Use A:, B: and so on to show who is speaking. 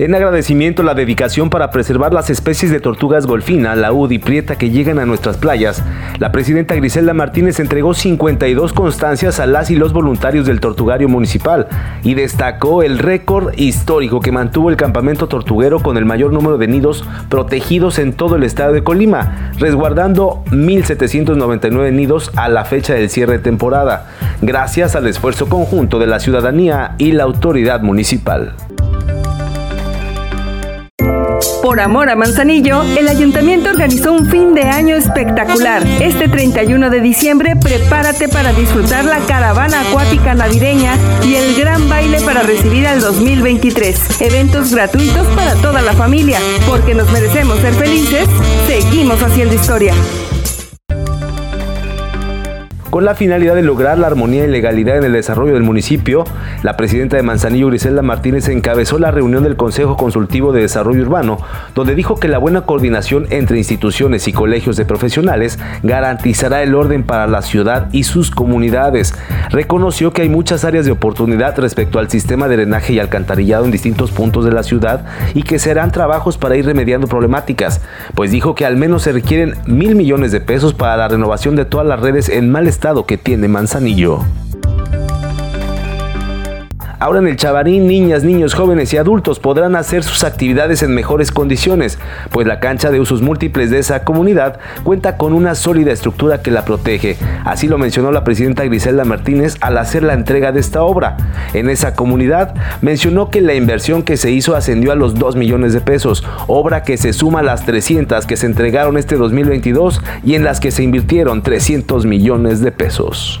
A: En agradecimiento a la dedicación para preservar las especies de tortugas golfina, laúd y prieta que llegan a nuestras playas, la presidenta Griselda Martínez entregó 52 constancias a las y los voluntarios del tortugario municipal y destacó el récord histórico que mantuvo el campamento tortuguero con el mayor número de nidos protegidos en todo el estado de Colima, resguardando 1.799 nidos a la fecha del cierre de temporada, gracias al esfuerzo conjunto de la ciudadanía y la autoridad municipal.
B: Por amor a Manzanillo, el ayuntamiento organizó un fin de año espectacular. Este 31 de diciembre, prepárate para disfrutar la caravana acuática navideña y el gran baile para recibir al 2023. Eventos gratuitos para toda la familia. Porque nos merecemos ser felices, seguimos haciendo historia.
A: Con la finalidad de lograr la armonía y legalidad en el desarrollo del municipio, la presidenta de Manzanillo, Griselda Martínez, encabezó la reunión del Consejo Consultivo de Desarrollo Urbano, donde dijo que la buena coordinación entre instituciones y colegios de profesionales garantizará el orden para la ciudad y sus comunidades. Reconoció que hay muchas áreas de oportunidad respecto al sistema de drenaje y alcantarillado en distintos puntos de la ciudad y que serán trabajos para ir remediando problemáticas, pues dijo que al menos se requieren mil millones de pesos para la renovación de todas las redes en mal estado que tiene Manzanillo. Ahora en el Chavarín, niñas, niños, jóvenes y adultos podrán hacer sus actividades en mejores condiciones, pues la cancha de usos múltiples de esa comunidad cuenta con una sólida estructura que la protege. Así lo mencionó la presidenta Griselda Martínez al hacer la entrega de esta obra. En esa comunidad mencionó que la inversión que se hizo ascendió a los 2 millones de pesos, obra que se suma a las 300 que se entregaron este 2022 y en las que se invirtieron 300 millones de pesos.